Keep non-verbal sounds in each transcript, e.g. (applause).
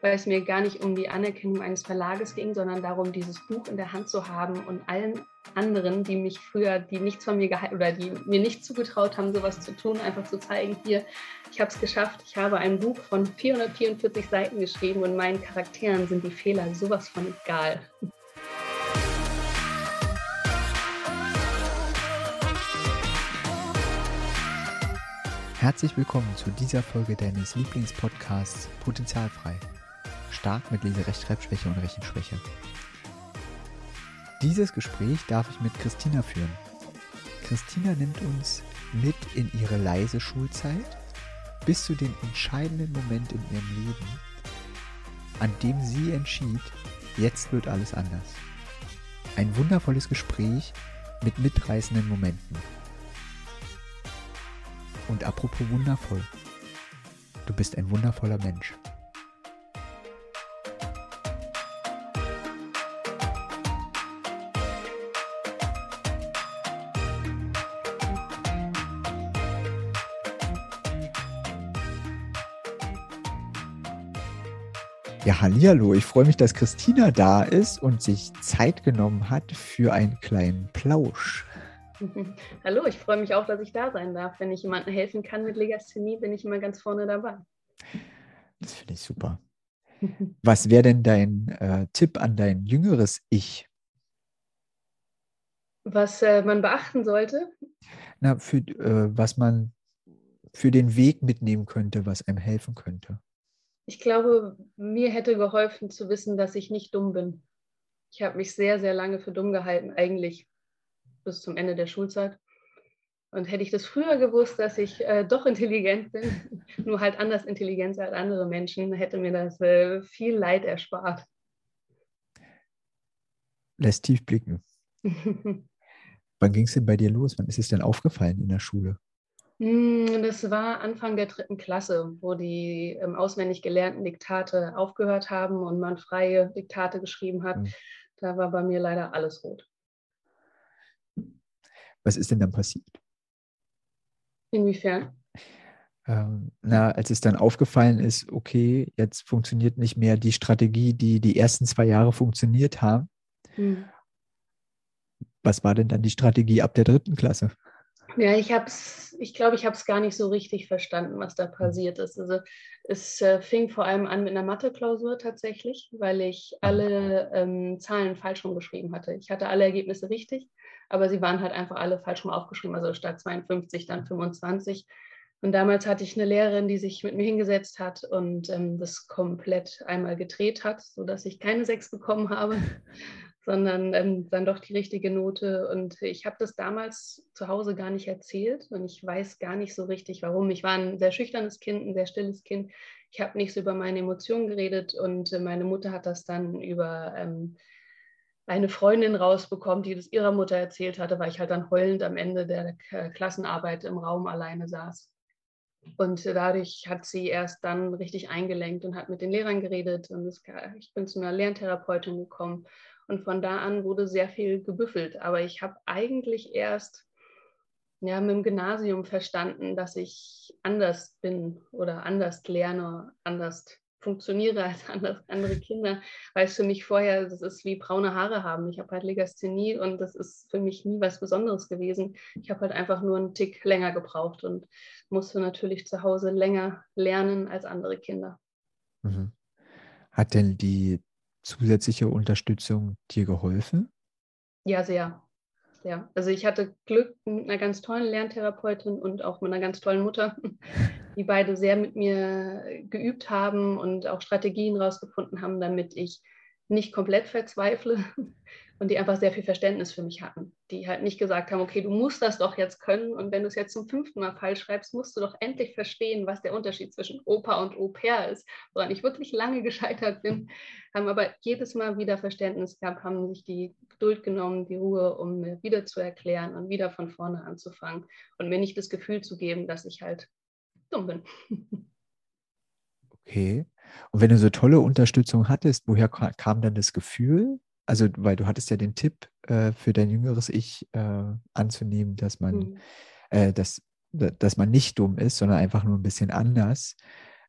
weil es mir gar nicht um die Anerkennung eines Verlages ging, sondern darum, dieses Buch in der Hand zu haben und allen anderen, die mich früher, die nichts von mir gehalten oder die mir nicht zugetraut haben, sowas zu tun, einfach zu zeigen, hier, ich habe es geschafft, ich habe ein Buch von 444 Seiten geschrieben und meinen Charakteren sind die Fehler sowas von egal. Herzlich willkommen zu dieser Folge deines Lieblingspodcasts Potenzialfrei. Stark mit Leserechtschreibschwäche und Rechenschwäche. Dieses Gespräch darf ich mit Christina führen. Christina nimmt uns mit in ihre leise Schulzeit bis zu dem entscheidenden Moment in ihrem Leben, an dem sie entschied, jetzt wird alles anders. Ein wundervolles Gespräch mit mitreißenden Momenten. Und apropos wundervoll, du bist ein wundervoller Mensch. Ja, hallihallo, ich freue mich, dass Christina da ist und sich Zeit genommen hat für einen kleinen Plausch. (laughs) Hallo, ich freue mich auch, dass ich da sein darf. Wenn ich jemandem helfen kann mit Legasthenie, bin ich immer ganz vorne dabei. Das finde ich super. Was wäre denn dein äh, Tipp an dein jüngeres Ich? Was äh, man beachten sollte? Na, für äh, was man für den Weg mitnehmen könnte, was einem helfen könnte. Ich glaube, mir hätte geholfen zu wissen, dass ich nicht dumm bin. Ich habe mich sehr, sehr lange für dumm gehalten, eigentlich bis zum Ende der Schulzeit. Und hätte ich das früher gewusst, dass ich äh, doch intelligent bin, (laughs) nur halt anders intelligent als andere Menschen, hätte mir das äh, viel Leid erspart. Lässt tief blicken. (laughs) Wann ging es denn bei dir los? Wann ist es denn aufgefallen in der Schule? Hm, das war Anfang der dritten Klasse, wo die ähm, auswendig gelernten Diktate aufgehört haben und man freie Diktate geschrieben hat. Mhm. Da war bei mir leider alles rot. Was ist denn dann passiert? Inwiefern? Ähm, na, als es dann aufgefallen ist, okay, jetzt funktioniert nicht mehr die Strategie, die die ersten zwei Jahre funktioniert haben. Hm. Was war denn dann die Strategie ab der dritten Klasse? Ja, ich habe ich glaube, ich habe es gar nicht so richtig verstanden, was da passiert ist. Also es äh, fing vor allem an mit einer Mathe-Klausur tatsächlich, weil ich alle ähm, Zahlen falsch rumgeschrieben hatte. Ich hatte alle Ergebnisse richtig, aber sie waren halt einfach alle falsch rum aufgeschrieben. Also statt 52 dann 25. Und damals hatte ich eine Lehrerin, die sich mit mir hingesetzt hat und ähm, das komplett einmal gedreht hat, sodass ich keine sechs bekommen habe (laughs) sondern ähm, dann doch die richtige Note. Und ich habe das damals zu Hause gar nicht erzählt und ich weiß gar nicht so richtig, warum. Ich war ein sehr schüchternes Kind, ein sehr stilles Kind. Ich habe nichts über meine Emotionen geredet und äh, meine Mutter hat das dann über ähm, eine Freundin rausbekommen, die das ihrer Mutter erzählt hatte, weil ich halt dann heulend am Ende der K Klassenarbeit im Raum alleine saß. Und dadurch hat sie erst dann richtig eingelenkt und hat mit den Lehrern geredet. Und es, ich bin zu einer Lerntherapeutin gekommen und von da an wurde sehr viel gebüffelt. Aber ich habe eigentlich erst ja, mit dem Gymnasium verstanden, dass ich anders bin oder anders lerne, anders funktioniere als (laughs) andere Kinder, weil es für mich vorher, das ist wie braune Haare haben. Ich habe halt Legasthenie und das ist für mich nie was Besonderes gewesen. Ich habe halt einfach nur einen Tick länger gebraucht und musste natürlich zu Hause länger lernen als andere Kinder. Mhm. Hat denn die zusätzliche Unterstützung dir geholfen? Ja, sehr. sehr. Also ich hatte Glück mit einer ganz tollen Lerntherapeutin und auch mit einer ganz tollen Mutter, (laughs) die beide sehr mit mir geübt haben und auch Strategien rausgefunden haben, damit ich nicht komplett verzweifle, und die einfach sehr viel Verständnis für mich hatten. Die halt nicht gesagt haben, okay, du musst das doch jetzt können und wenn du es jetzt zum fünften Mal falsch schreibst, musst du doch endlich verstehen, was der Unterschied zwischen Opa und Au pair ist, woran ich wirklich lange (laughs) gescheitert bin, haben aber jedes Mal wieder Verständnis gehabt, haben sich die Geduld genommen, die Ruhe, um mir wieder zu erklären und wieder von vorne anzufangen und mir nicht das Gefühl zu geben, dass ich halt dumm bin. (laughs) Okay. Und wenn du so tolle Unterstützung hattest, woher kam dann das Gefühl, also weil du hattest ja den Tipp äh, für dein jüngeres Ich äh, anzunehmen, dass man, mhm. äh, dass, dass man nicht dumm ist, sondern einfach nur ein bisschen anders.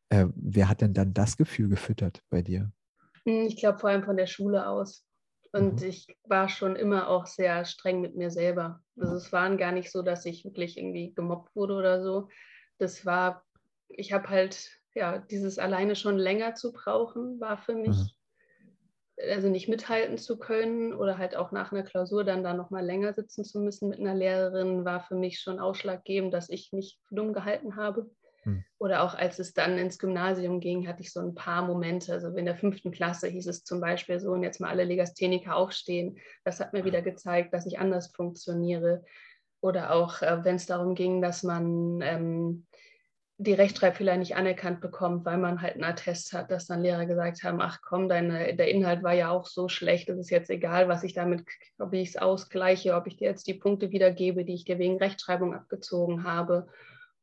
Äh, wer hat denn dann das Gefühl gefüttert bei dir? Hm, ich glaube vor allem von der Schule aus. Und mhm. ich war schon immer auch sehr streng mit mir selber. Also es waren gar nicht so, dass ich wirklich irgendwie gemobbt wurde oder so. Das war, ich habe halt, ja, dieses alleine schon länger zu brauchen, war für mich, mhm. Also nicht mithalten zu können oder halt auch nach einer Klausur dann da nochmal länger sitzen zu müssen mit einer Lehrerin, war für mich schon ausschlaggebend, dass ich mich dumm gehalten habe. Hm. Oder auch als es dann ins Gymnasium ging, hatte ich so ein paar Momente. Also in der fünften Klasse hieß es zum Beispiel so, und jetzt mal alle Legastheniker aufstehen. Das hat mir wieder gezeigt, dass ich anders funktioniere. Oder auch, äh, wenn es darum ging, dass man ähm, die Rechtschreibfehler nicht anerkannt bekommt, weil man halt einen Attest hat, dass dann Lehrer gesagt haben, ach komm, deine, der Inhalt war ja auch so schlecht, es ist jetzt egal, was ich damit, ob ich es ausgleiche, ob ich dir jetzt die Punkte wiedergebe, die ich dir wegen Rechtschreibung abgezogen habe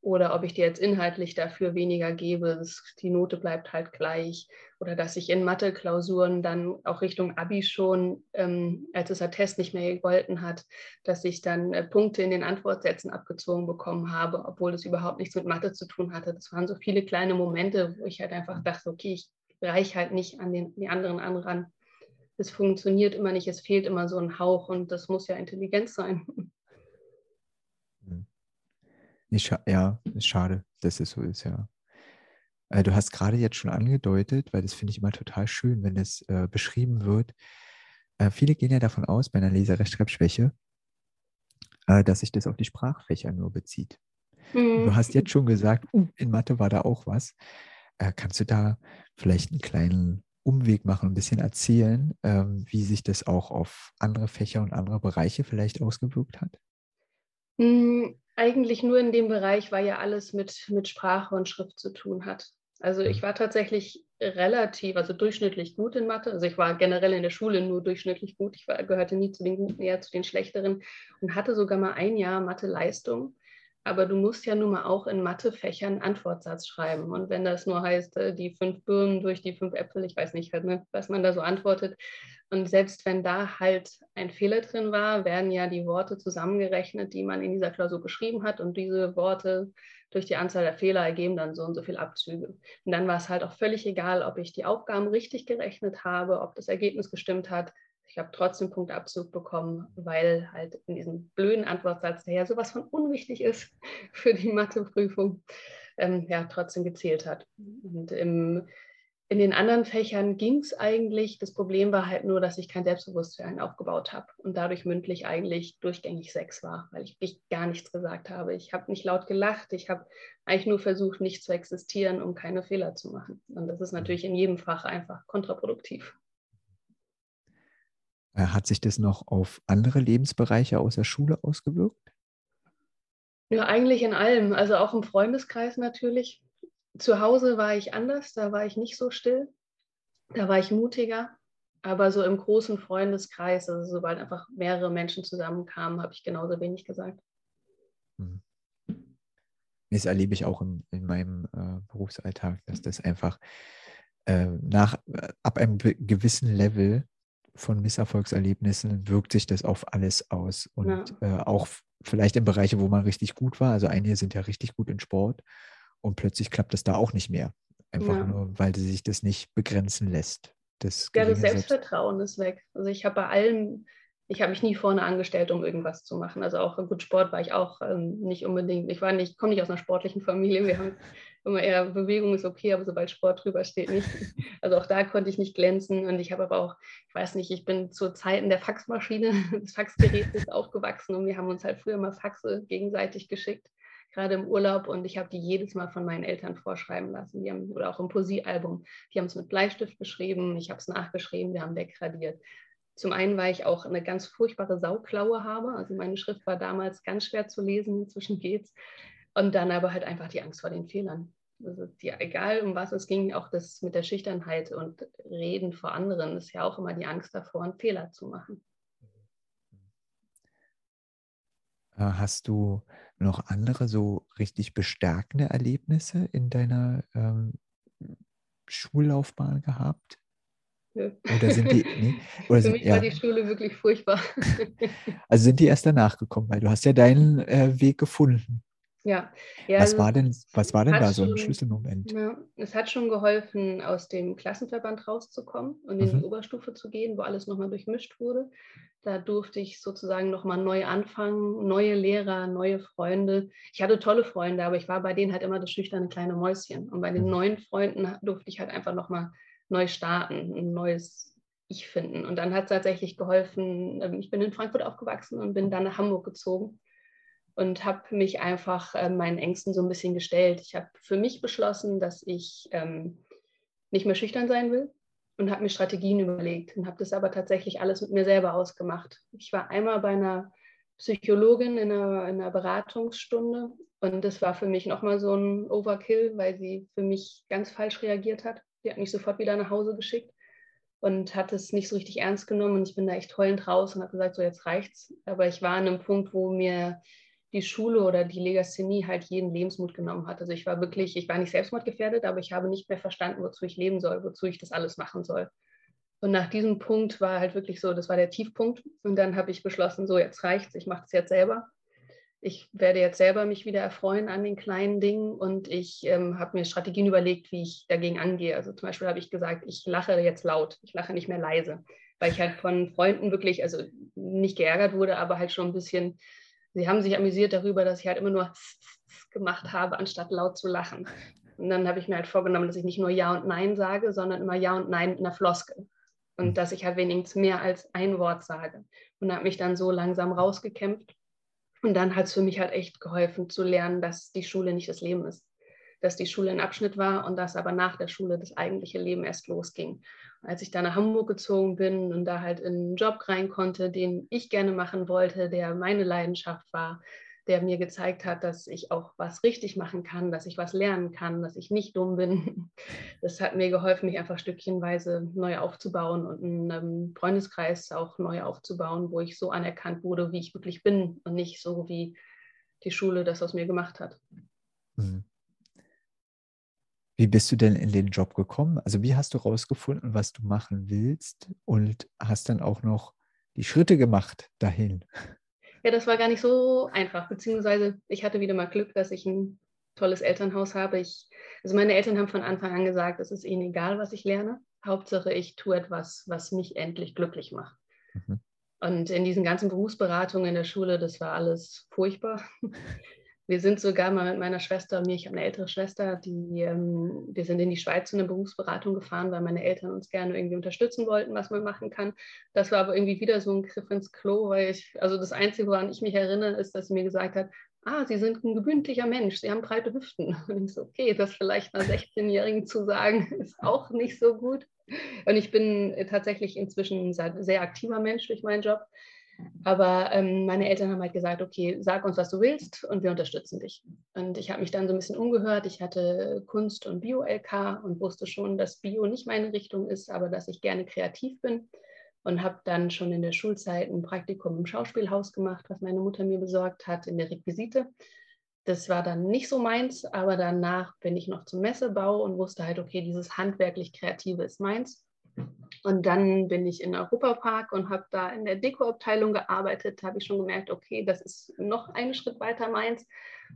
oder ob ich dir jetzt inhaltlich dafür weniger gebe, die Note bleibt halt gleich oder dass ich in Mathe-Klausuren dann auch Richtung Abi schon, ähm, als es der Test nicht mehr gegolten hat, dass ich dann äh, Punkte in den Antwortsätzen abgezogen bekommen habe, obwohl es überhaupt nichts mit Mathe zu tun hatte. Das waren so viele kleine Momente, wo ich halt einfach dachte, okay, ich reiche halt nicht an den, die anderen an Es funktioniert immer nicht, es fehlt immer so ein Hauch und das muss ja Intelligenz sein. (laughs) Nicht, ja, ist schade, dass es so ist, ja. Äh, du hast gerade jetzt schon angedeutet, weil das finde ich immer total schön, wenn es äh, beschrieben wird. Äh, viele gehen ja davon aus, bei einer Leserechtschreibschwäche, äh, dass sich das auf die Sprachfächer nur bezieht. Mhm. Du hast jetzt schon gesagt, uh, in Mathe war da auch was. Äh, kannst du da vielleicht einen kleinen Umweg machen, ein bisschen erzählen, ähm, wie sich das auch auf andere Fächer und andere Bereiche vielleicht ausgewirkt hat? Hm, eigentlich nur in dem Bereich, weil ja alles mit, mit Sprache und Schrift zu tun hat. Also ich war tatsächlich relativ, also durchschnittlich gut in Mathe. Also ich war generell in der Schule nur durchschnittlich gut. Ich war, gehörte nie zu den Guten, eher zu den Schlechteren und hatte sogar mal ein Jahr Mathe-Leistung. Aber du musst ja nun mal auch in Mathefächern Antwortsatz schreiben. Und wenn das nur heißt, äh, die fünf Birnen durch die fünf Äpfel, ich weiß nicht, ne, was man da so antwortet. Und selbst wenn da halt ein Fehler drin war, werden ja die Worte zusammengerechnet, die man in dieser Klausur geschrieben hat. Und diese Worte durch die Anzahl der Fehler ergeben dann so und so viel Abzüge. Und dann war es halt auch völlig egal, ob ich die Aufgaben richtig gerechnet habe, ob das Ergebnis gestimmt hat ich habe trotzdem Punktabzug bekommen, weil halt in diesem blöden Antwortsatz, der ja sowas von unwichtig ist (laughs) für die Matheprüfung, ähm, ja, trotzdem gezählt hat. Und im, in den anderen Fächern ging es eigentlich. Das Problem war halt nur, dass ich kein Selbstbewusstsein aufgebaut habe und dadurch mündlich eigentlich durchgängig sechs war, weil ich, ich gar nichts gesagt habe. Ich habe nicht laut gelacht. Ich habe eigentlich nur versucht, nicht zu existieren, um keine Fehler zu machen. Und das ist natürlich in jedem Fach einfach kontraproduktiv. Äh, hat sich das noch auf andere Lebensbereiche außer Schule ausgewirkt? Ja, eigentlich in allem. Also auch im Freundeskreis natürlich. Zu Hause war ich anders, da war ich nicht so still. Da war ich mutiger. Aber so im großen Freundeskreis, also sobald einfach mehrere Menschen zusammenkamen, habe ich genauso wenig gesagt. Hm. Das erlebe ich auch in, in meinem äh, Berufsalltag, dass das einfach äh, nach, ab einem gewissen Level von Misserfolgserlebnissen wirkt sich das auf alles aus. Und ja. äh, auch vielleicht in Bereiche, wo man richtig gut war. Also einige sind ja richtig gut in Sport und plötzlich klappt das da auch nicht mehr. Einfach ja. nur, weil sich das nicht begrenzen lässt. Das ja, das Selbstvertrauen Selbst ist weg. Also ich habe bei allem ich habe mich nie vorne angestellt, um irgendwas zu machen. Also auch gut Sport war ich auch ähm, nicht unbedingt. Ich war nicht, komme nicht aus einer sportlichen Familie. Wir haben immer eher Bewegung ist okay, aber sobald Sport drüber steht, nicht. (laughs) Also auch da konnte ich nicht glänzen. Und ich habe aber auch, ich weiß nicht, ich bin zu Zeiten der Faxmaschine, (laughs) des Faxgerätes aufgewachsen und wir haben uns halt früher mal Faxe gegenseitig geschickt, gerade im Urlaub. Und ich habe die jedes Mal von meinen Eltern vorschreiben lassen. Die haben, oder auch im Poesiealbum. Die haben es mit Bleistift geschrieben, ich habe es nachgeschrieben, wir haben wegradiert. Zum einen, weil ich auch eine ganz furchtbare Sauklaue habe. Also meine Schrift war damals ganz schwer zu lesen, inzwischen geht's. Und dann aber halt einfach die Angst vor den Fehlern. Also die, egal um was es ging, auch das mit der Schüchternheit und Reden vor anderen ist ja auch immer die Angst davor, einen Fehler zu machen. Äh, hast du noch andere so richtig bestärkende Erlebnisse in deiner ähm, Schullaufbahn gehabt? Oder sind die. Nee, (laughs) oder Für sind, mich ja. war die Schule wirklich furchtbar. (laughs) also sind die erst danach gekommen, weil du hast ja deinen äh, Weg gefunden. Ja. ja was, also, war denn, was war denn da so ein Schlüsselmoment? Ja, es hat schon geholfen, aus dem Klassenverband rauszukommen und in mhm. die Oberstufe zu gehen, wo alles nochmal durchmischt wurde. Da durfte ich sozusagen nochmal neu anfangen, neue Lehrer, neue Freunde. Ich hatte tolle Freunde, aber ich war bei denen halt immer das schüchterne kleine Mäuschen. Und bei den mhm. neuen Freunden durfte ich halt einfach nochmal neu starten, ein neues Ich finden. Und dann hat es tatsächlich geholfen, ähm, ich bin in Frankfurt aufgewachsen und bin dann nach Hamburg gezogen und habe mich einfach äh, meinen Ängsten so ein bisschen gestellt. Ich habe für mich beschlossen, dass ich ähm, nicht mehr schüchtern sein will und habe mir Strategien überlegt und habe das aber tatsächlich alles mit mir selber ausgemacht. Ich war einmal bei einer Psychologin in einer, in einer Beratungsstunde und das war für mich nochmal so ein Overkill, weil sie für mich ganz falsch reagiert hat. Die hat mich sofort wieder nach Hause geschickt und hat es nicht so richtig ernst genommen und ich bin da echt heulend raus und habe gesagt, so jetzt reicht's. Aber ich war an einem Punkt, wo mir die Schule oder die Legasthenie halt jeden Lebensmut genommen hat. Also ich war wirklich, ich war nicht selbstmordgefährdet, aber ich habe nicht mehr verstanden, wozu ich leben soll, wozu ich das alles machen soll. Und nach diesem Punkt war halt wirklich so, das war der Tiefpunkt. Und dann habe ich beschlossen, so jetzt reicht's, ich mache es jetzt selber. Ich werde jetzt selber mich wieder erfreuen an den kleinen Dingen und ich ähm, habe mir Strategien überlegt, wie ich dagegen angehe. Also zum Beispiel habe ich gesagt, ich lache jetzt laut, ich lache nicht mehr leise, weil ich halt von Freunden wirklich, also nicht geärgert wurde, aber halt schon ein bisschen sie haben sich amüsiert darüber, dass ich halt immer nur gemacht habe, anstatt laut zu lachen. Und dann habe ich mir halt vorgenommen, dass ich nicht nur Ja und Nein sage, sondern immer Ja und Nein in der Floskel. Und mhm. dass ich halt wenigstens mehr als ein Wort sage. Und habe mich dann so langsam rausgekämpft. Und dann hat es für mich halt echt geholfen zu lernen, dass die Schule nicht das Leben ist dass die Schule ein Abschnitt war und dass aber nach der Schule das eigentliche Leben erst losging. Als ich dann nach Hamburg gezogen bin und da halt in einen Job rein konnte, den ich gerne machen wollte, der meine Leidenschaft war, der mir gezeigt hat, dass ich auch was richtig machen kann, dass ich was lernen kann, dass ich nicht dumm bin. (laughs) Das hat mir geholfen, mich einfach stückchenweise neu aufzubauen und einen Freundeskreis auch neu aufzubauen, wo ich so anerkannt wurde, wie ich wirklich bin und nicht so, wie die Schule das aus mir gemacht hat. Wie bist du denn in den Job gekommen? Also wie hast du rausgefunden, was du machen willst und hast dann auch noch die Schritte gemacht dahin? Ja, das war gar nicht so einfach, beziehungsweise ich hatte wieder mal Glück, dass ich ein tolles Elternhaus habe. Ich, also meine Eltern haben von Anfang an gesagt, es ist ihnen egal, was ich lerne. Hauptsache, ich tue etwas, was mich endlich glücklich macht. Mhm. Und in diesen ganzen Berufsberatungen in der Schule, das war alles furchtbar. Wir sind sogar mal mit meiner Schwester und mir, ich habe eine ältere Schwester, die, ähm, wir sind in die Schweiz zu einer Berufsberatung gefahren, weil meine Eltern uns gerne irgendwie unterstützen wollten, was man machen kann. Das war aber irgendwie wieder so ein Griff ins Klo, weil ich, also das Einzige, woran ich mich erinnere, ist, dass sie mir gesagt hat, ah, Sie sind ein gewöhnlicher Mensch, Sie haben breite Hüften. (laughs) Und ich so, okay, das vielleicht einer 16-Jährigen zu sagen, (laughs) ist auch nicht so gut. Und ich bin tatsächlich inzwischen ein sehr aktiver Mensch durch meinen Job. Aber ähm, meine Eltern haben halt gesagt, okay, sag uns, was du willst und wir unterstützen dich. Und ich habe mich dann so ein bisschen umgehört. Ich hatte Kunst- und Bio-LK und wusste schon, dass Bio nicht meine Richtung ist, aber dass ich gerne kreativ bin. Und habe dann schon in der Schulzeit ein Praktikum im Schauspielhaus gemacht, was meine Mutter mir besorgt hat, in der Requisite. Das war dann nicht so meins, aber danach bin ich noch zum Messebau und wusste halt, okay, dieses handwerklich-kreative ist meins. Und dann bin ich in Europapark und habe da in der Dekoabteilung gearbeitet. Da habe ich schon gemerkt, okay, das ist noch einen Schritt weiter meins.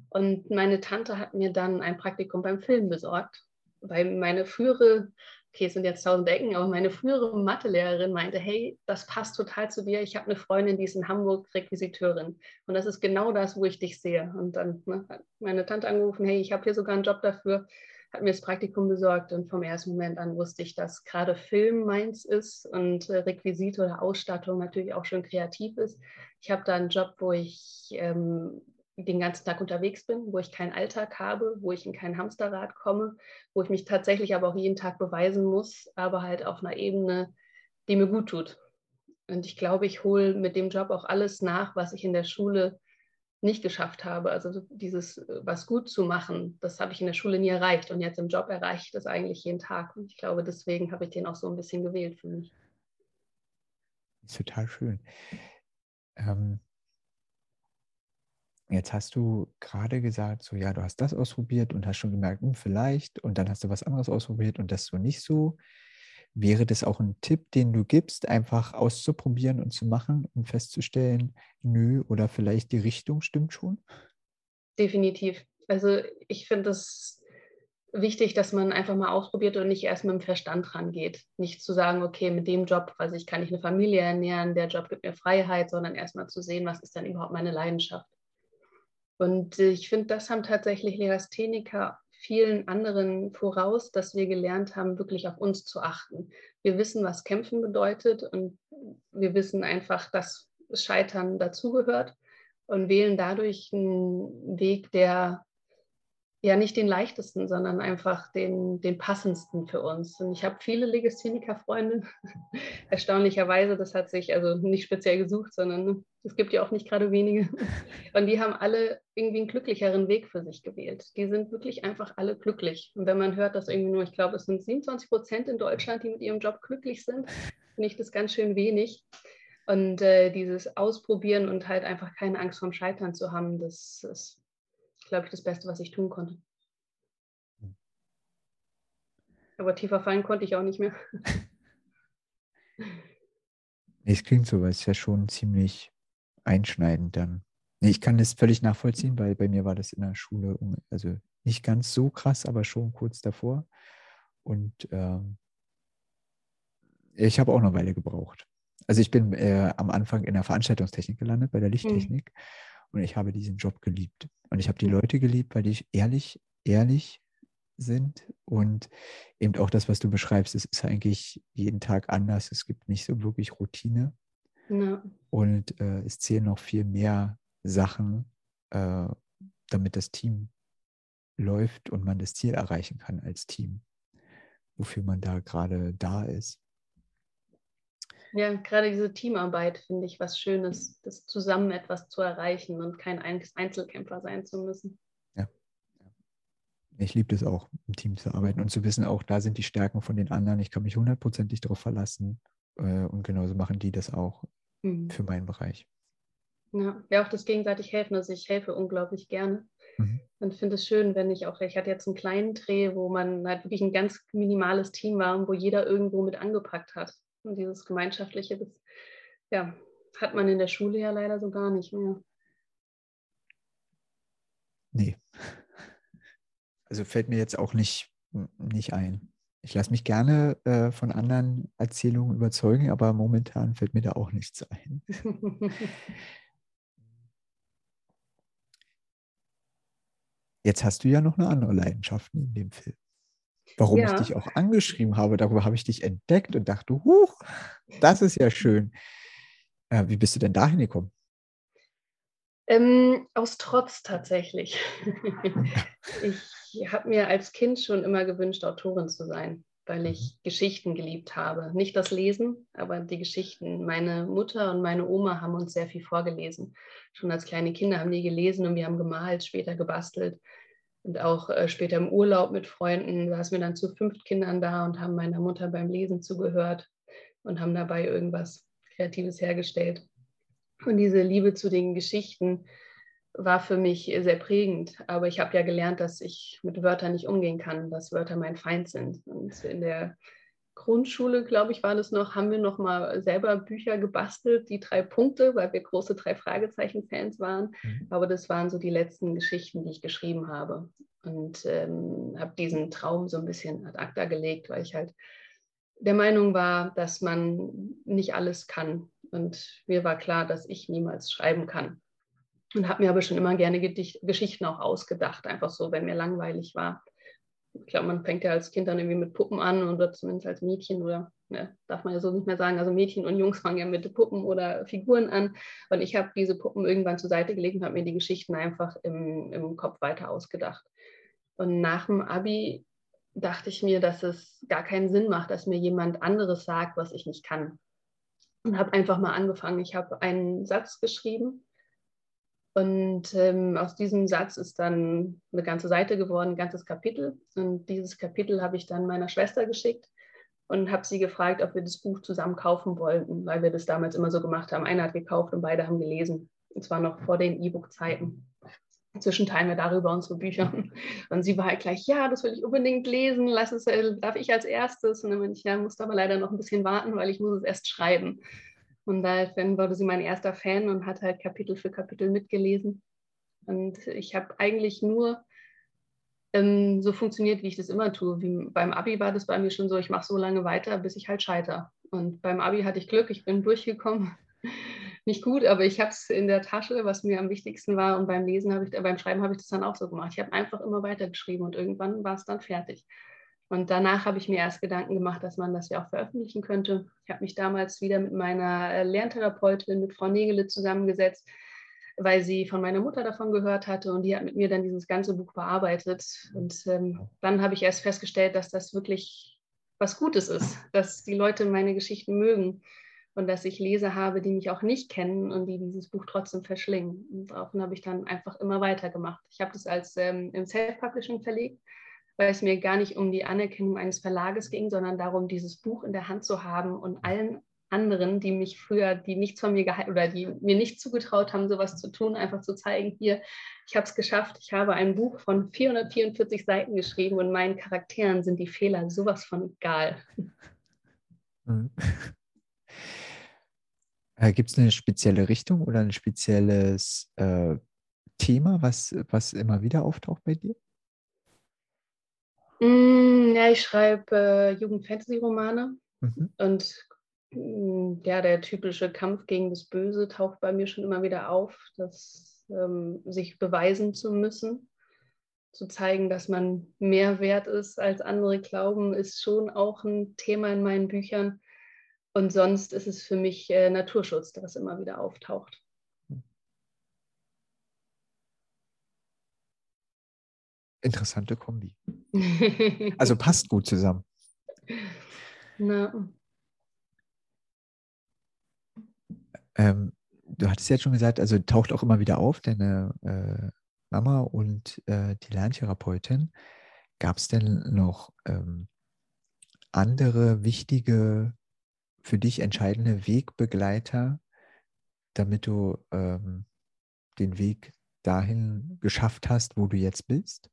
Und meine Tante hat mir dann ein Praktikum beim Film besorgt, weil meine frühere, okay, es sind jetzt tausend Ecken, aber meine frühere Mathelehrerin meinte, hey, das passt total zu dir. Ich habe eine Freundin, die ist in Hamburg Requisiteurin. Und das ist genau das, wo ich dich sehe. Und dann ne, hat meine Tante angerufen, hey, ich habe hier sogar einen Job dafür hat mir das Praktikum besorgt und vom ersten Moment an wusste ich, dass gerade Film meins ist und äh, Requisite oder Ausstattung natürlich auch schon kreativ ist. Ich habe da einen Job, wo ich ähm, den ganzen Tag unterwegs bin, wo ich keinen Alltag habe, wo ich in kein Hamsterrad komme, wo ich mich tatsächlich aber auch jeden Tag beweisen muss, aber halt auf einer Ebene, die mir gut tut. Und ich glaube, ich hole mit dem Job auch alles nach, was ich in der Schule nicht geschafft habe. Also dieses äh, was gut zu machen, das habe ich in der Schule nie erreicht und jetzt im Job erreiche ich das eigentlich jeden Tag. Und ich glaube, deswegen habe ich den auch so ein bisschen gewählt für mich. Das ist total schön. Ähm, jetzt hast du gerade gesagt, so ja, du hast das ausprobiert und hast schon gemerkt, hm, vielleicht, und dann hast du was anderes ausprobiert und das so nicht so. Wäre das auch ein Tipp, den du gibst, einfach auszuprobieren und zu machen und festzustellen, nö, oder vielleicht die Richtung stimmt schon? definitiv. Also ich finde es wichtig, dass man einfach mal ausprobiert und nicht erst mit dem Verstand rangeht. Nicht zu sagen, okay, mit dem Job, weiß ich, kann ich eine Familie ernähren, der Job gibt mir Freiheit, sondern erstmal zu sehen, was ist denn überhaupt meine Leidenschaft. Und ich finde, das haben tatsächlich Legastheniker vielen anderen voraus, dass wir gelernt haben, wirklich auf uns zu achten. Wir wissen, was Kämpfen bedeutet und wir wissen einfach, dass Scheitern dazugehört und wählen dadurch einen Weg, der ja nicht den leichtesten, sondern einfach den, den passendsten für uns. Und ich habe viele Legastheniker-Freunde, (laughs) erstaunlicherweise, das hat sich also nicht speziell gesucht, sondern es gibt ja auch nicht gerade wenige. (laughs) Und die haben alle irgendwie einen glücklicheren Weg für sich gewählt. Die sind wirklich einfach alle glücklich. Und wenn man hört, dass irgendwie nur, ich glaube, es sind 27 Prozent in Deutschland, die mit ihrem Job glücklich sind, finde ich das ganz schön wenig. Und äh, dieses Ausprobieren und halt einfach keine Angst vorm Scheitern zu haben, das ist glaube ich, das Beste, was ich tun konnte. Aber tiefer fallen konnte ich auch nicht mehr. (laughs) Es klingt so, weil es ja schon ziemlich einschneidend dann. Ich kann das völlig nachvollziehen, weil bei mir war das in der Schule, also nicht ganz so krass, aber schon kurz davor. Und ähm, ich habe auch eine Weile gebraucht. Also ich bin äh, am Anfang in der Veranstaltungstechnik gelandet, bei der hm. Lichttechnik. Mhm. Und ich habe diesen Job geliebt. Und ich habe die Leute geliebt, weil die ehrlich, ehrlich sind. Und eben auch das, was du beschreibst, es ist eigentlich jeden Tag anders. Es gibt nicht so wirklich Routine. Ja. Und äh, es zählen noch viel mehr Sachen, äh, damit das Team läuft und man das Ziel erreichen kann als Team, wofür man da gerade da ist. Ja, gerade diese Teamarbeit finde ich was Schönes, das zusammen etwas zu erreichen und kein Einzelkämpfer sein zu müssen. Ja. Ich liebe es auch, im Team zu arbeiten und zu wissen, auch da sind die Stärken von den anderen. Ich kann mich hundertprozentig darauf verlassen. Äh, und genauso machen die das auch mhm. für meinen Bereich. Ja, ja, auch das gegenseitig helfen. Also ich helfe unglaublich gerne. Mhm. Und finde es schön, wenn ich auch, ich hatte jetzt einen kleinen Dreh, wo man halt wirklich ein ganz minimales Team war und wo jeder irgendwo mit angepackt hat. Und dieses Gemeinschaftliche, das ja, hat man in der Schule ja leider so gar nicht mehr. Nee. (laughs) Also fällt mir jetzt auch nicht, nicht ein. Ich lasse mich gerne äh, von anderen Erzählungen überzeugen, aber momentan fällt mir da auch nichts ein. (laughs) Jetzt hast du ja noch eine andere Leidenschaft in dem Film warum ja. ich dich auch angeschrieben habe. Darüber habe ich dich entdeckt und dachte, huch, das ist ja schön. Äh, wie bist du denn dahin gekommen? Ähm, aus Trotz tatsächlich. (laughs) ich habe mir als Kind schon immer gewünscht, Autorin zu sein, weil ich mhm. Geschichten geliebt habe. Nicht das Lesen, aber die Geschichten. Meine Mutter und meine Oma haben uns sehr viel vorgelesen. Schon als kleine Kinder haben die gelesen und wir haben gemalt, später gebastelt und auch äh, später im Urlaub mit Freunden saßen wir dann zu fünf Kindern da und haben meiner Mutter beim Lesen zugehört und haben dabei irgendwas Kreatives hergestellt. Und diese Liebe zu den Geschichten war für mich sehr prägend. Aber ich habe ja gelernt, dass ich mit Wörtern nicht umgehen kann, dass Wörter mein Feind sind. Und in der Grundschule, glaube ich, war das noch, haben wir noch mal selber Bücher gebastelt, die drei Punkte, weil wir große drei Fragezeichen-Fans waren. Mhm. Aber das waren so die letzten Geschichten, die ich geschrieben habe. Und ähm, habe diesen Traum so ein bisschen ad acta gelegt, weil ich halt der Meinung war, dass man nicht alles kann. Und mir war klar, dass ich niemals schreiben kann. Und habe mir aber schon immer gerne Gedicht Geschichten auch ausgedacht, einfach so, wenn mir langweilig war ich glaube, man fängt ja als Kind dann irgendwie mit Puppen an oder zumindest als Mädchen oder ne, darf man ja so nicht mehr sagen. Also Mädchen und Jungs fangen ja mit Puppen oder Figuren an. Und ich habe diese Puppen irgendwann zur Seite gelegt und habe mir die Geschichten einfach im, im Kopf weiter ausgedacht. Und nach dem Abi dachte ich mir, dass es gar keinen Sinn macht, dass mir jemand anderes sagt, was ich nicht kann. Und habe einfach mal angefangen. Ich habe einen Satz geschrieben und ähm, aus diesem Satz ist dann eine ganze Seite geworden, ein ganzes Kapitel. Und dieses Kapitel habe ich dann meiner Schwester geschickt und habe sie gefragt, ob wir das Buch zusammen kaufen wollten, weil wir das damals immer so gemacht haben. Einer hat gekauft und beide haben gelesen. Und zwar noch vor den E-Book-Zeiten. Inzwischen teilen wir darüber unsere Bücher. (laughs) Und sie war halt gleich, ja, das will ich unbedingt lesen, lass es, äh, darf ich als erstes? Und dann bin ich, ja, musste aber leider noch ein bisschen warten, weil ich muss es erst schreiben. Und dann wurde sie mein erster Fan und hat halt Kapitel für Kapitel mitgelesen. Und ich habe eigentlich nur ähm, so funktioniert, wie ich das immer tue. Wie beim Abi war das bei mir schon so, ich mache so lange weiter, bis ich halt scheiter. Und beim Abi hatte ich Glück, ich bin durchgekommen. (laughs) Nicht gut, aber ich habe es in der Tasche, was mir am wichtigsten war. Und beim Lesen habe ich, äh, beim Schreiben habe ich das dann auch so gemacht. Ich habe einfach immer weitergeschrieben und irgendwann war es dann fertig. Und danach habe ich mir erst Gedanken gemacht, dass man das ja auch veröffentlichen könnte. Ich habe mich damals wieder mit meiner äh, Lerntherapeutin, mit Frau Negele zusammengesetzt, weil sie von meiner Mutter davon gehört hatte und die hat mit mir dann dieses ganze Buch bearbeitet. Und ähm, dann habe ich erst festgestellt, dass das wirklich was Gutes ist, dass die Leute meine Geschichten mögen und dass ich Leser habe, die mich auch nicht kennen und die dieses Buch trotzdem verschlingen. Und daraufhin habe ich dann einfach immer weitergemacht. Ich habe das als ähm, im Self-Publishing verlegt weil es mir gar nicht um die Anerkennung eines Verlages ging, sondern darum, dieses Buch in der Hand zu haben und allen anderen, die mich früher, die nichts von mir gehalten oder die mir nicht zugetraut haben, sowas zu tun, einfach zu zeigen, hier, ich habe es geschafft, ich habe ein Buch von 444 Seiten geschrieben und meinen Charakteren sind die Fehler sowas von egal. Mhm. (laughs) Äh, Gibt es eine spezielle Richtung oder ein spezielles äh, Thema, was, was immer wieder auftaucht bei dir? Mm, ja, ich schreibe äh, Jugend-Fantasy-Romane mhm. und mm, ja, der typische Kampf gegen das Böse taucht bei mir schon immer wieder auf, dass ähm, sich beweisen zu müssen, zu zeigen, dass man mehr wert ist als andere glauben, ist schon auch ein Thema in meinen Büchern. Und sonst ist es für mich äh, Naturschutz, das immer wieder auftaucht. Interessante Kombi. (laughs) also passt gut zusammen. Na. Ähm, du hattest jetzt schon gesagt, also taucht auch immer wieder auf, deine äh, Mama und äh, die Lerntherapeutin. Gab es denn noch ähm, andere wichtige, für dich entscheidende Wegbegleiter, damit du ähm, den Weg dahin geschafft hast, wo du jetzt bist?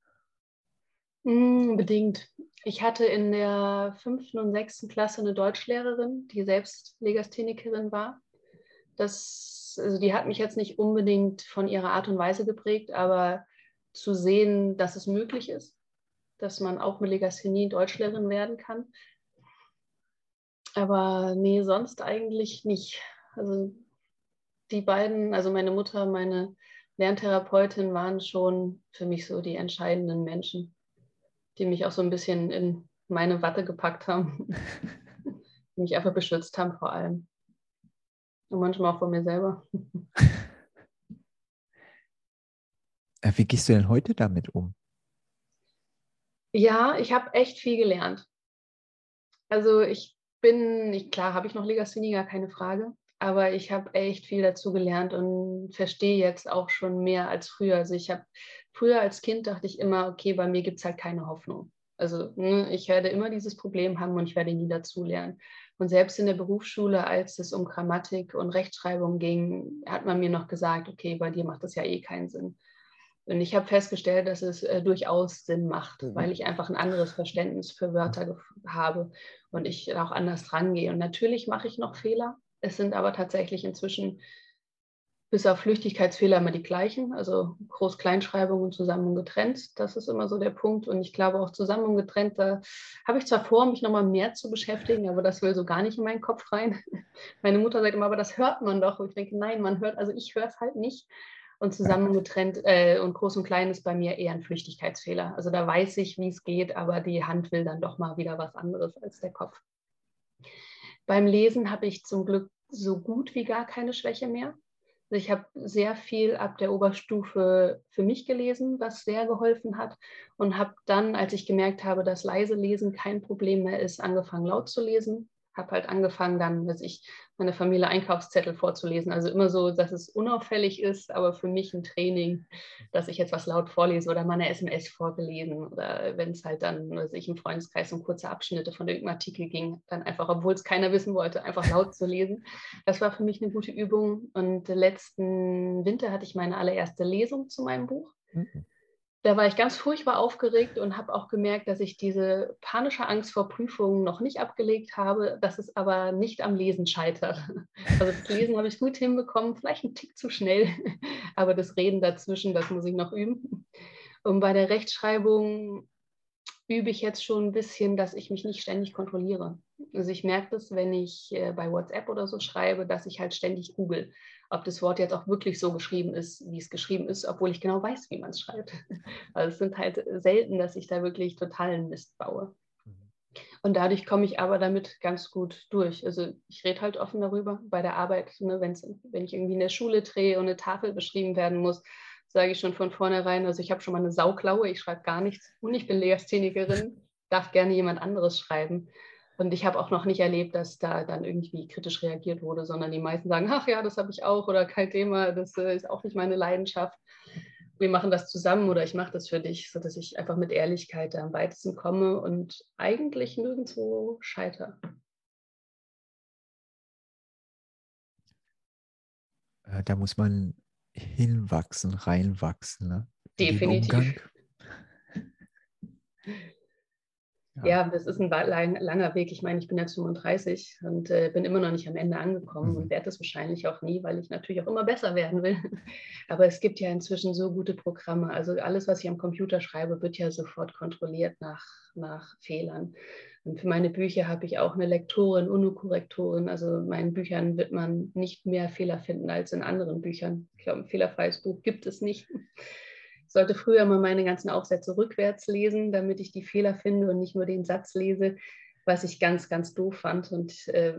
Mm, bedingt. Ich hatte in der fünften und sechsten Klasse eine Deutschlehrerin, die selbst Legasthenikerin war. Das, also die hat mich jetzt nicht unbedingt von ihrer Art und Weise geprägt, aber zu sehen, dass es möglich ist, dass man auch mit Legasthenie Deutschlehrerin werden kann. Aber nee, sonst eigentlich nicht. Also die beiden, also meine Mutter, meine Lerntherapeutin waren schon für mich so die entscheidenden Menschen die mich auch so ein bisschen in meine Watte gepackt haben, die (laughs) mich einfach beschützt haben vor allem. Und manchmal auch vor mir selber. (laughs) Äh, wie gehst du denn heute damit um? Ja, ich habe echt viel gelernt. Also ich bin, ich, klar habe ich noch Legasthenie, gar keine Frage, aber ich habe echt viel dazu gelernt und verstehe jetzt auch schon mehr als früher. Also ich habe früher als Kind dachte ich immer, okay, bei mir gibt es halt keine Hoffnung. Also ne, ich werde immer dieses Problem haben und ich werde nie dazulernen. Und selbst in der Berufsschule, als es um Grammatik und Rechtschreibung ging, hat man mir noch gesagt, okay, bei dir macht das ja eh keinen Sinn. Und ich habe festgestellt, dass es äh, durchaus Sinn macht, mhm. weil ich einfach ein anderes Verständnis für Wörter habe und ich auch anders rangehe. Und natürlich mache ich noch Fehler. Es sind aber tatsächlich inzwischen bis auf Flüchtigkeitsfehler immer die gleichen, also Groß-Kleinschreibung und zusammen und getrennt. Das ist immer so der Punkt. Und ich glaube auch zusammen und getrennt, da habe ich zwar vor, mich nochmal mehr zu beschäftigen, aber das will so gar nicht in meinen Kopf rein. (laughs) Meine Mutter sagt immer, aber das hört man doch. Und ich denke, nein, man hört, also ich höre es halt nicht. Und zusammen getrennt äh, und groß und klein ist bei mir eher ein Flüchtigkeitsfehler. Also da weiß ich, wie es geht, aber die Hand will dann doch mal wieder was anderes als der Kopf. Beim Lesen habe ich zum Glück so gut wie gar keine Schwäche mehr. Also ich habe sehr viel ab der Oberstufe für mich gelesen, was sehr geholfen hat. Und habe dann, als ich gemerkt habe, dass leise Lesen kein Problem mehr ist, angefangen laut zu lesen habe halt angefangen, dann, weiß ich, meine Familie Einkaufszettel vorzulesen. Also immer so, dass es unauffällig ist, aber für mich ein Training, dass ich jetzt was laut vorlese oder meine SMS vorgelesen oder wenn es halt dann, weiß ich, im Freundeskreis um kurze Abschnitte von irgendeinem Artikel ging, dann einfach, obwohl es keiner wissen wollte, einfach laut zu lesen. Das war für mich eine gute Übung. Und letzten Winter hatte ich meine allererste Lesung zu meinem Buch. Mhm. Da war ich ganz furchtbar aufgeregt und habe auch gemerkt, dass ich diese panische Angst vor Prüfungen noch nicht abgelegt habe, dass es aber nicht am Lesen scheitert. (laughs) Also das Lesen habe ich gut hinbekommen, vielleicht ein Tick zu schnell, (laughs) aber das Reden dazwischen, das muss ich noch üben. Und bei der Rechtschreibung übe ich jetzt schon ein bisschen, dass ich mich nicht ständig kontrolliere. Also ich merke das, wenn ich äh, bei WhatsApp oder so schreibe, dass ich halt ständig google ob das Wort jetzt auch wirklich so geschrieben ist, wie es geschrieben ist, obwohl ich genau weiß, wie man es schreibt. (laughs) Also es sind halt selten, dass ich da wirklich totalen Mist baue. Mhm. Und dadurch komme ich aber damit ganz gut durch. Also ich rede halt offen darüber bei der Arbeit, ne, wenn ich irgendwie in der Schule drehe und eine Tafel beschrieben werden muss, sage ich schon von vornherein, also ich habe schon mal eine Sauklaue, ich schreibe gar nichts und ich bin Legasthenikerin, darf gerne jemand anderes schreiben. Und ich habe auch noch nicht erlebt, dass da dann irgendwie kritisch reagiert wurde, sondern die meisten sagen, ach ja, das habe ich auch oder kein Thema, das äh, ist auch nicht meine Leidenschaft. Wir machen das zusammen oder ich mache das für dich, sodass ich einfach mit Ehrlichkeit am weitesten komme und eigentlich nirgendwo scheitere. Äh, da muss man hinwachsen, reinwachsen. Ne? Definitiv. (laughs) Ja. ja, das ist ein langer Weg. Ich meine, ich bin jetzt 35 und äh, bin immer noch nicht am Ende angekommen mhm. und werde das wahrscheinlich auch nie, weil ich natürlich auch immer besser werden will. (laughs) Aber es gibt ja inzwischen so gute Programme. Also alles, was ich am Computer schreibe, wird ja sofort kontrolliert nach, nach Fehlern. Und für meine Bücher habe ich auch eine Lektorin, UNO-Korrektorin. Also in meinen Büchern wird man nicht mehr Fehler finden als in anderen Büchern. Ich glaube, ein fehlerfreies Buch gibt es nicht. Sollte früher mal meine ganzen Aufsätze rückwärts lesen, damit ich die Fehler finde und nicht nur den Satz lese, was ich ganz, ganz doof fand. Und äh,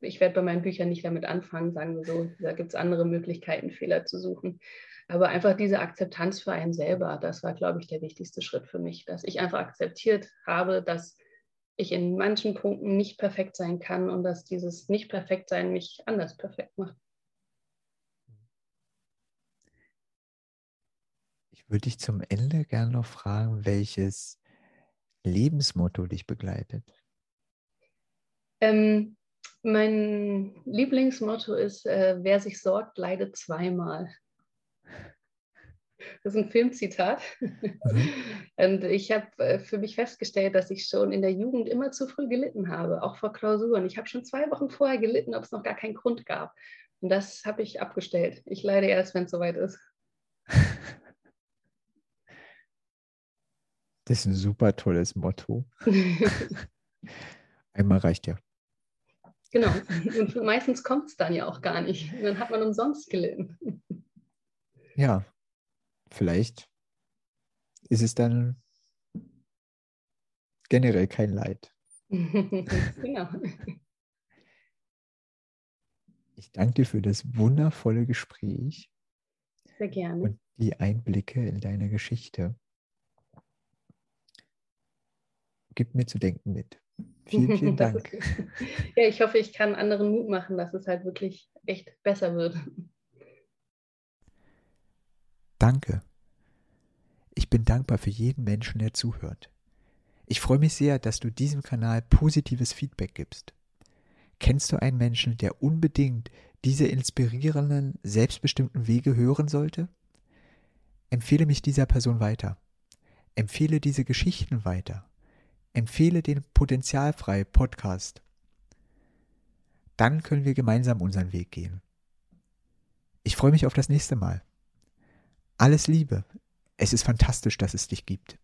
ich werde bei meinen Büchern nicht damit anfangen, sagen wir so. Da gibt es andere Möglichkeiten, Fehler zu suchen. Aber einfach diese Akzeptanz für einen selber, das war, glaube ich, der wichtigste Schritt für mich, dass ich einfach akzeptiert habe, dass ich in manchen Punkten nicht perfekt sein kann und dass dieses Nicht-Perfekt-Sein mich anders perfekt macht. Würde ich zum Ende gerne noch fragen, welches Lebensmotto dich begleitet. Ähm, mein Lieblingsmotto ist, äh, wer sich sorgt, leidet zweimal. Das ist ein Filmzitat. Mhm. (laughs) Und ich habe äh, für mich festgestellt, dass ich schon in der Jugend immer zu früh gelitten habe, auch vor Klausuren. Ich habe schon zwei Wochen vorher gelitten, ob es noch gar keinen Grund gab. Und das habe ich abgestellt. Ich leide erst, wenn es soweit ist. Das ist ein super tolles Motto. (laughs) (laughs) Einmal reicht ja. Genau. Und meistens kommt es dann ja auch gar nicht. dann hat man umsonst gelitten. Ja, vielleicht ist es dann generell kein Leid. (laughs) genau. Ich danke dir für das wundervolle Gespräch. Sehr gerne. Und die Einblicke in deine Geschichte gibt mir zu denken mit. Vielen, (laughs) vielen Dank. ja, ich hoffe, ich kann anderen Mut machen, dass es halt wirklich echt besser wird. Danke. Ich bin dankbar für jeden Menschen, der zuhört. Ich freue mich sehr, dass du diesem Kanal positives Feedback gibst. Kennst du einen Menschen, der unbedingt diese inspirierenden, selbstbestimmten Wege hören sollte? Empfehle mich dieser Person weiter. Empfehle diese Geschichten weiter empfehle den Potenzialfrei Podcast. Dann können wir gemeinsam unseren Weg gehen. Ich freue mich auf das nächste Mal. Alles Liebe. Es ist fantastisch, dass es dich gibt.